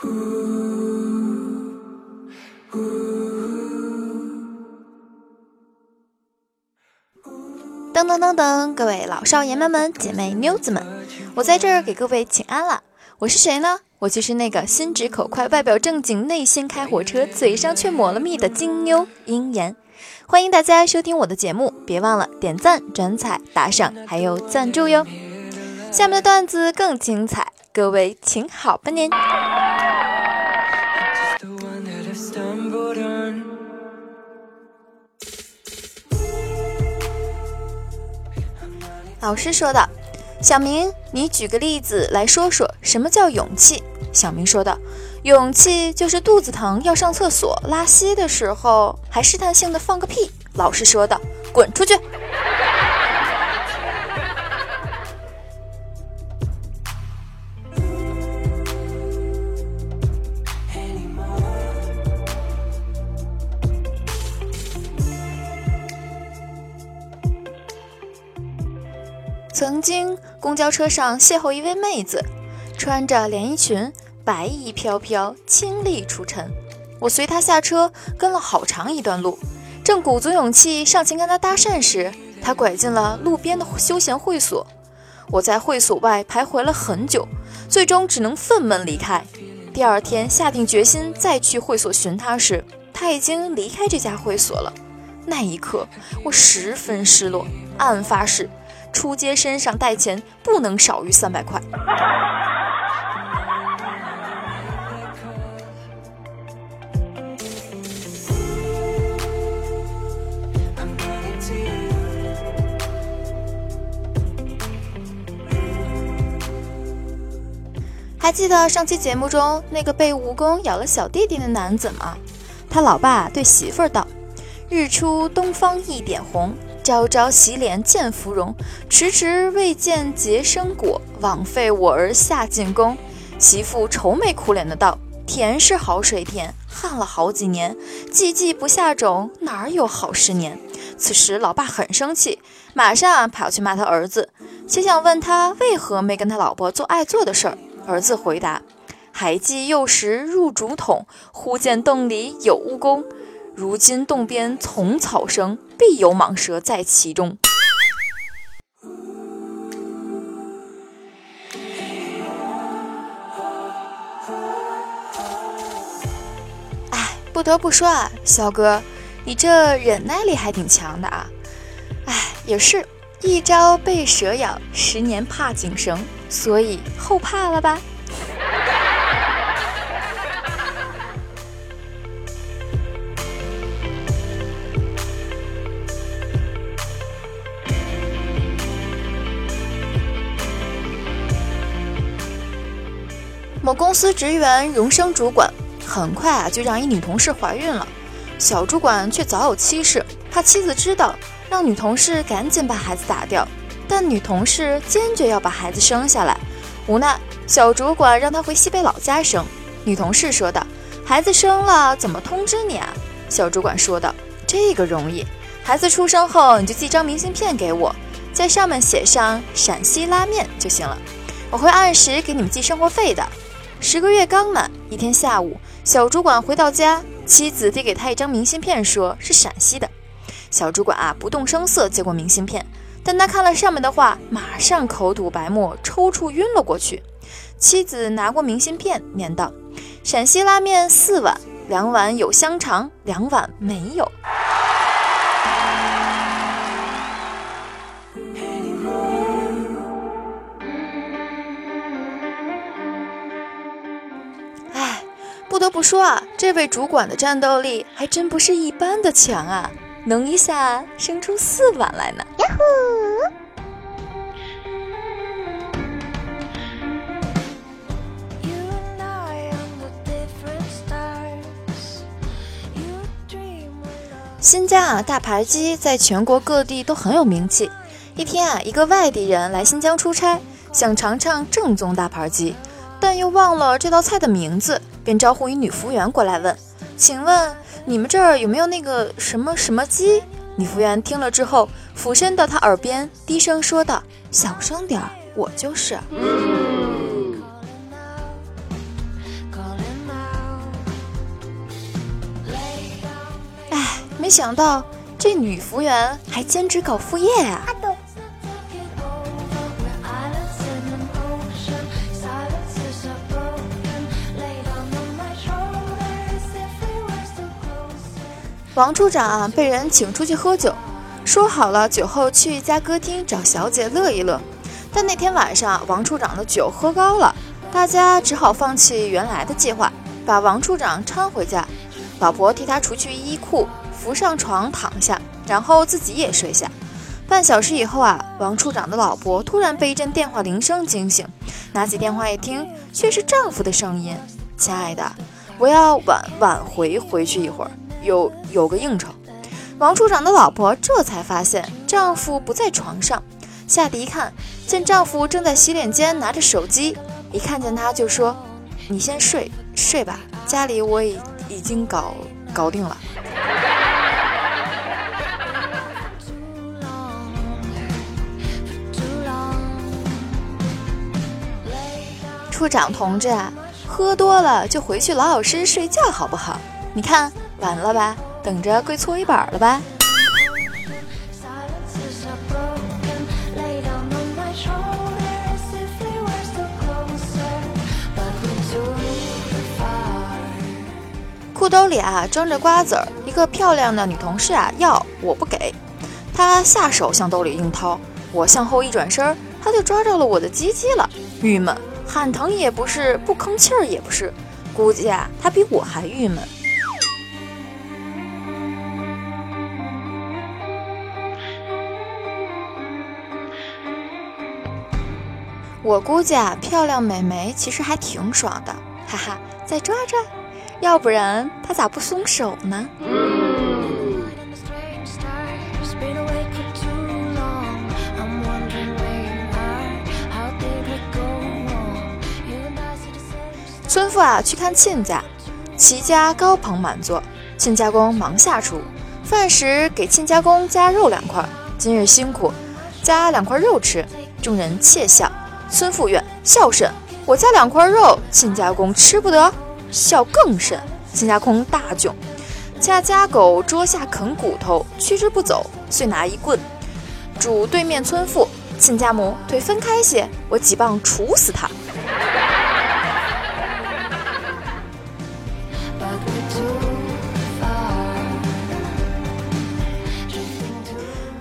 噔噔噔噔，各位老少爷们们、姐妹妞子们，我在这儿给各位请安了。我是谁呢？我就是那个心直口快、外表正经、内心开火车、嘴上却抹了蜜的金妞鹰眼。欢迎大家收听我的节目，别忘了点赞、转采、打赏，还有赞助哟。下面的段子更精彩，各位请好吧您。老师说道：“小明，你举个例子来说说什么叫勇气。”小明说道：“勇气就是肚子疼要上厕所拉稀的时候，还试探性的放个屁。”老师说道：“滚出去！”曾经公交车上邂逅一位妹子，穿着连衣裙，白衣飘飘，清丽出尘。我随她下车，跟了好长一段路，正鼓足勇气上前跟她搭讪时，她拐进了路边的休闲会所。我在会所外徘徊了很久，最终只能愤懑离开。第二天下定决心再去会所寻她时，她已经离开这家会所了。那一刻，我十分失落，暗发誓。出街身上带钱不能少于三百块。还记得上期节目中那个被蜈蚣咬了小弟弟的男子吗？他老爸对媳妇儿道：“日出东方一点红。”朝朝洗脸见芙蓉，迟迟未见结生果，枉费我儿下进宫。媳妇愁眉苦脸的道：“田是好水田，旱了好几年，季季不下种，哪有好十年？”此时老爸很生气，马上跑去骂他儿子，且想问他为何没跟他老婆做爱做的事儿。儿子回答：“还记幼时入竹筒，忽见洞里有蜈蚣。”如今洞边丛草生，必有蟒蛇在其中。哎，不得不说啊，小哥，你这忍耐力还挺强的啊。哎，也是一朝被蛇咬，十年怕井绳，所以后怕了吧？某公司职员荣升主管，很快啊就让一女同事怀孕了。小主管却早有妻室，怕妻子知道，让女同事赶紧把孩子打掉。但女同事坚决要把孩子生下来，无奈小主管让她回西北老家生。女同事说道：“孩子生了怎么通知你啊？”小主管说道：“这个容易，孩子出生后你就寄张明信片给我，在上面写上陕西拉面就行了，我会按时给你们寄生活费的。”十个月刚满，一天下午，小主管回到家，妻子递给他一张明信片，说是陕西的。小主管啊，不动声色接过明信片，但他看了上面的话，马上口吐白沫，抽搐晕了过去。妻子拿过明信片，念道：“陕西拉面四碗，两碗有香肠，两碗没有。”不说啊，这位主管的战斗力还真不是一般的强啊，能一下生出四碗来呢！呀呼！新疆啊，大盘鸡在全国各地都很有名气。一天啊，一个外地人来新疆出差，想尝尝正宗大盘鸡，但又忘了这道菜的名字。便招呼一女服务员过来问：“请问你们这儿有没有那个什么什么鸡？”女服务员听了之后，俯身到他耳边低声说道：“小声点儿，我就是。哎”没想到这女服务员还兼职搞副业啊！王处长啊，被人请出去喝酒，说好了酒后去一家歌厅找小姐乐一乐。但那天晚上，王处长的酒喝高了，大家只好放弃原来的计划，把王处长搀回家。老婆替他除去衣裤，扶上床躺下，然后自己也睡下。半小时以后啊，王处长的老婆突然被一阵电话铃声惊醒，拿起电话一听，却是丈夫的声音：“亲爱的，我要晚晚回回去一会儿。”有有个应酬，王处长的老婆这才发现丈夫不在床上，下地一看，见丈夫正在洗脸间拿着手机，一看见他就说：“你先睡睡吧，家里我已已经搞搞定了。”处长同志啊，喝多了就回去老老实实睡觉好不好？你看。完了吧，等着跪搓衣板了吧。裤兜里啊装着瓜子儿，一个漂亮的女同事啊要我不给，她下手向兜里硬掏，我向后一转身，她就抓着了我的鸡鸡了，郁闷，喊疼也不是，不吭气儿也不是，估计啊她比我还郁闷。我估计啊，漂亮美眉其实还挺爽的，哈哈，再抓抓，要不然她咋不松手呢？村妇啊，去看亲家，齐家高朋满座，亲家公忙下厨，饭时给亲家公加肉两块，今日辛苦，加两块肉吃，众人窃笑。孙妇怨孝甚，我家两块肉，亲家公吃不得，笑更甚。亲家公大窘，家家狗桌下啃骨头，趋之不走，遂拿一棍，主对面村妇，亲家母腿分开些，我几棒杵死他。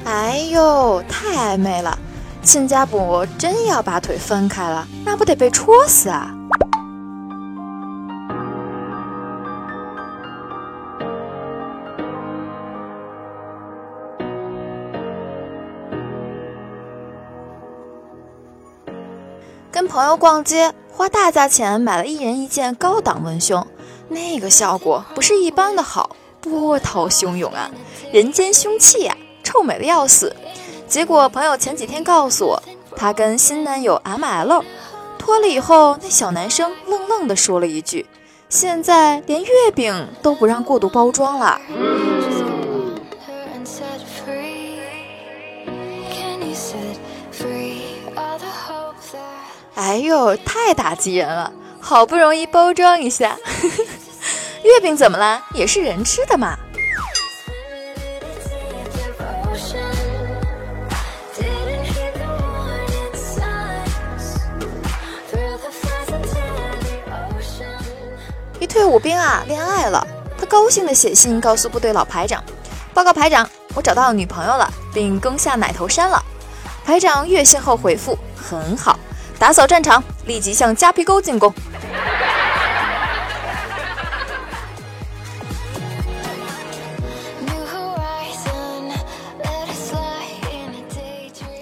哎呦，太暧昧了。亲家母真要把腿分开了，那不得被戳死啊！跟朋友逛街，花大价钱买了一人一件高档文胸，那个效果不是一般的好，波涛汹涌啊，人间凶器呀，臭美的要死。结果朋友前几天告诉我，他跟新男友 M L 脱了以后，那小男生愣愣地说了一句：“现在连月饼都不让过度包装了。”哎呦，太打击人了！好不容易包装一下，月饼怎么了？也是人吃的嘛。退伍兵啊，恋爱了，他高兴地写信告诉部队老排长：“报告排长，我找到女朋友了，并攻下奶头山了。”排长阅信后回复：“很好，打扫战场，立即向夹皮沟进攻。”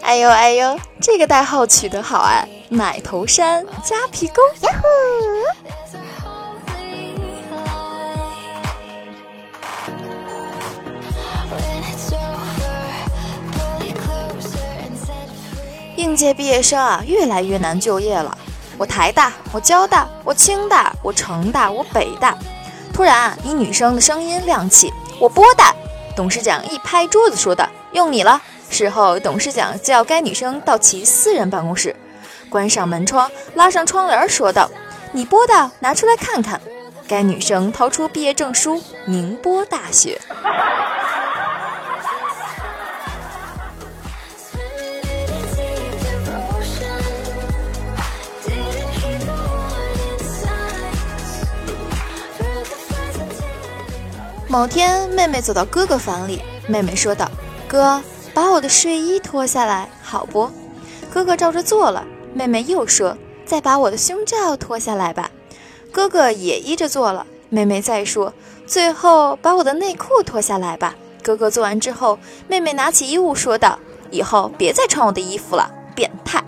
哎呦哎呦，这个代号取得好啊！奶头山夹皮沟，呀呼！应届毕业生啊，越来越难就业了。我台大，我交大，我清大，我成大，我北大。突然啊，一女生的声音亮起：“我波大。”董事长一拍桌子说道：“用你了。”事后，董事长叫该女生到其私人办公室，关上门窗，拉上窗帘，说道：“你波大，拿出来看看。”该女生掏出毕业证书，宁波大学。某天，妹妹走到哥哥房里，妹妹说道：“哥，把我的睡衣脱下来，好不？”哥哥照着做了。妹妹又说：“再把我的胸罩脱下来吧。”哥哥也依着做了。妹妹再说：“最后把我的内裤脱下来吧。”哥哥做完之后，妹妹拿起衣物说道：“以后别再穿我的衣服了，变态。”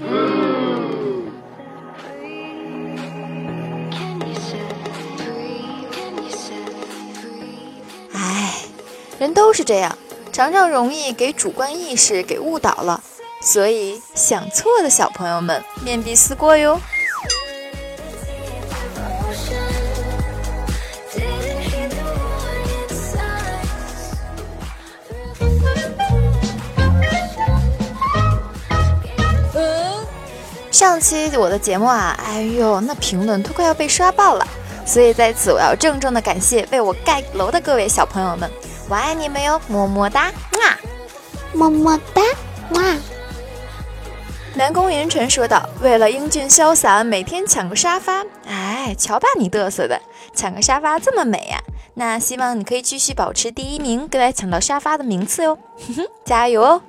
人都是这样，常常容易给主观意识给误导了。所以想错的小朋友们，面壁思过哟。上期我的节目啊，哎呦，那评论都快要被刷爆了，所以在此我要郑重的感谢为我盖楼的各位小朋友们，我爱你们哟，么么哒，哇，么么哒，哇。南宫云晨说道：“为了英俊潇洒，每天抢个沙发，哎，瞧把你嘚瑟的，抢个沙发这么美呀？那希望你可以继续保持第一名，来抢到沙发的名次哟，加油哦！”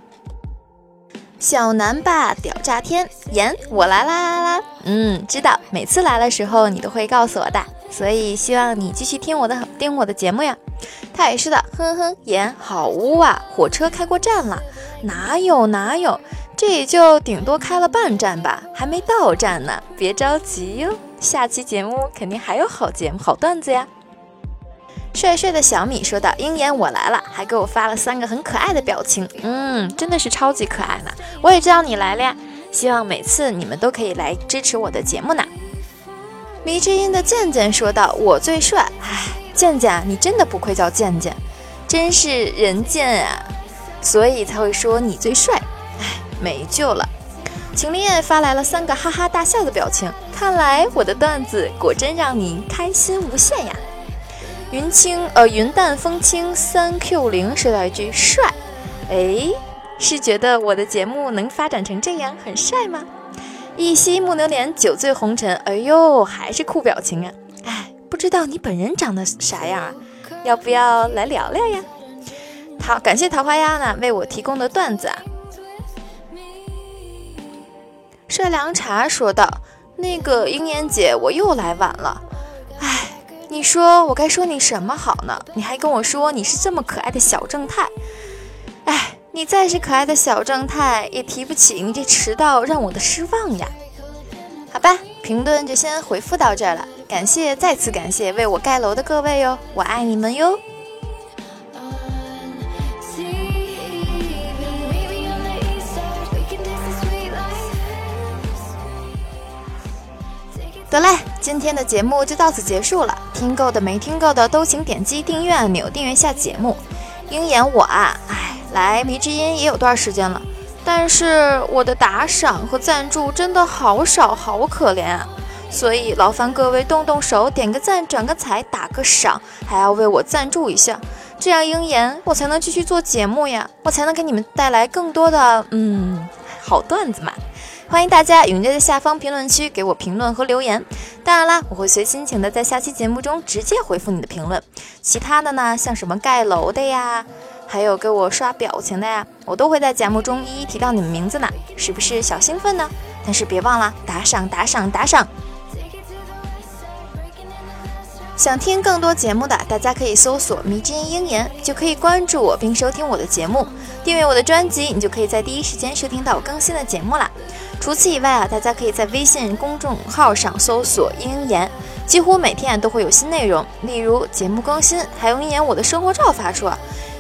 小南吧，屌炸天！言我来啦啦啦！嗯，知道每次来的时候你都会告诉我的，所以希望你继续听我的听我的节目呀。他也是的，哼哼。言好污啊！火车开过站了？哪有哪有？这也就顶多开了半站吧，还没到站呢。别着急哟，下期节目肯定还有好节目、好段子呀。帅帅的小米说道：“鹰眼我来了，还给我发了三个很可爱的表情，嗯，真的是超级可爱呢。我也知道你来了呀，希望每次你们都可以来支持我的节目呢。”迷之音的健健说道：“我最帅，哎，健健，你真的不愧叫健健，真是人贱啊，所以才会说你最帅，哎，没救了。”秦林燕发来了三个哈哈大笑的表情，看来我的段子果真让你开心无限呀。云清呃，云淡风轻三 Q 零说到一句帅，哎，是觉得我的节目能发展成这样很帅吗？一夕木榴莲酒醉红尘，哎呦，还是酷表情啊！哎，不知道你本人长得啥样啊？要不要来聊聊呀？好，感谢桃花鸭呢为我提供的段子啊。帅凉茶说道：“那个鹰眼姐，我又来晚了。”你说我该说你什么好呢？你还跟我说你是这么可爱的小正太，哎，你再是可爱的小正太，也提不起你这迟到让我的失望呀。好吧，评论就先回复到这儿了，感谢再次感谢为我盖楼的各位哟，我爱你们哟。得嘞，今天的节目就到此结束了。听够的没听够的都请点击订阅按钮，订阅下节目。鹰眼我啊，哎，来迷之音也有段时间了，但是我的打赏和赞助真的好少，好可怜啊！所以劳烦各位动动手，点个赞，转个彩，打个赏，还要为我赞助一下，这样鹰眼我才能继续做节目呀，我才能给你们带来更多的嗯好段子嘛。欢迎大家踊跃在下方评论区给我评论和留言，当然啦，我会随心情的在下期节目中直接回复你的评论。其他的呢，像什么盖楼的呀，还有给我刷表情的呀，我都会在节目中一一提到你们名字呢，是不是小兴奋呢？但是别忘了打赏打赏打赏！想听更多节目的，大家可以搜索“迷之音鹰眼”，就可以关注我并收听我的节目，订阅我的专辑，你就可以在第一时间收听到我更新的节目啦。除此以外啊，大家可以在微信公众号上搜索“鹰眼”，几乎每天都会有新内容，例如节目更新，还有鹰眼我的生活照发出，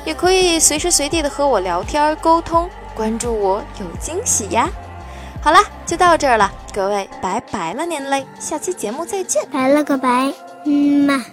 也可以随时随地的和我聊天沟通。关注我有惊喜呀！好了，就到这儿了，各位拜拜了您嘞，下期节目再见，拜了个拜，嗯嘛。